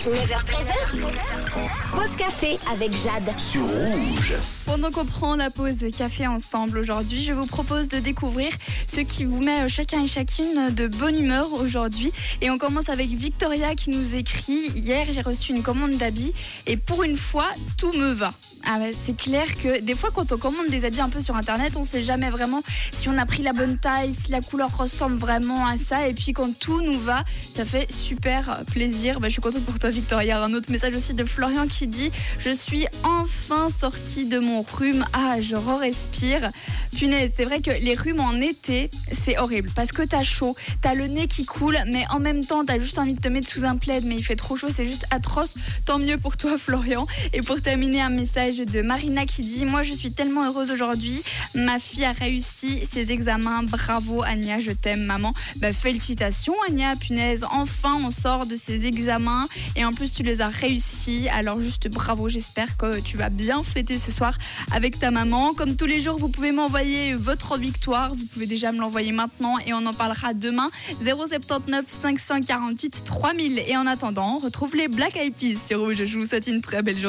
9h13h. Pause café avec Jade. sur rouge. Pendant qu'on prend la pause café ensemble aujourd'hui, je vous propose de découvrir ce qui vous met euh, chacun et chacune de bonne humeur aujourd'hui. Et on commence avec Victoria qui nous écrit Hier, j'ai reçu une commande d'habits et pour une fois, tout me va. Ah ouais, c'est clair que des fois, quand on commande des habits un peu sur internet, on sait jamais vraiment si on a pris la bonne taille, si la couleur ressemble vraiment à ça. Et puis, quand tout nous va, ça fait super plaisir. Bah, je suis contente pour toi, Victoria. Un autre message aussi de Florian qui dit Je suis enfin sortie de mon rhume. Ah, je re-respire. Punaise, c'est vrai que les rhumes en été, c'est horrible parce que t'as chaud, t'as le nez qui coule, mais en même temps, t'as juste envie de te mettre sous un plaid, mais il fait trop chaud, c'est juste atroce. Tant mieux pour toi, Florian. Et pour terminer, un de Marina qui dit Moi, je suis tellement heureuse aujourd'hui. Ma fille a réussi ses examens. Bravo, Anya, je t'aime, maman. Bah, félicitations, Anya, punaise. Enfin, on sort de ces examens et en plus, tu les as réussis. Alors, juste bravo. J'espère que tu vas bien fêter ce soir avec ta maman. Comme tous les jours, vous pouvez m'envoyer votre victoire. Vous pouvez déjà me l'envoyer maintenant et on en parlera demain. 079 548 3000. Et en attendant, retrouve les Black Eyed Peas sur Rouge. Je vous souhaite une très belle journée.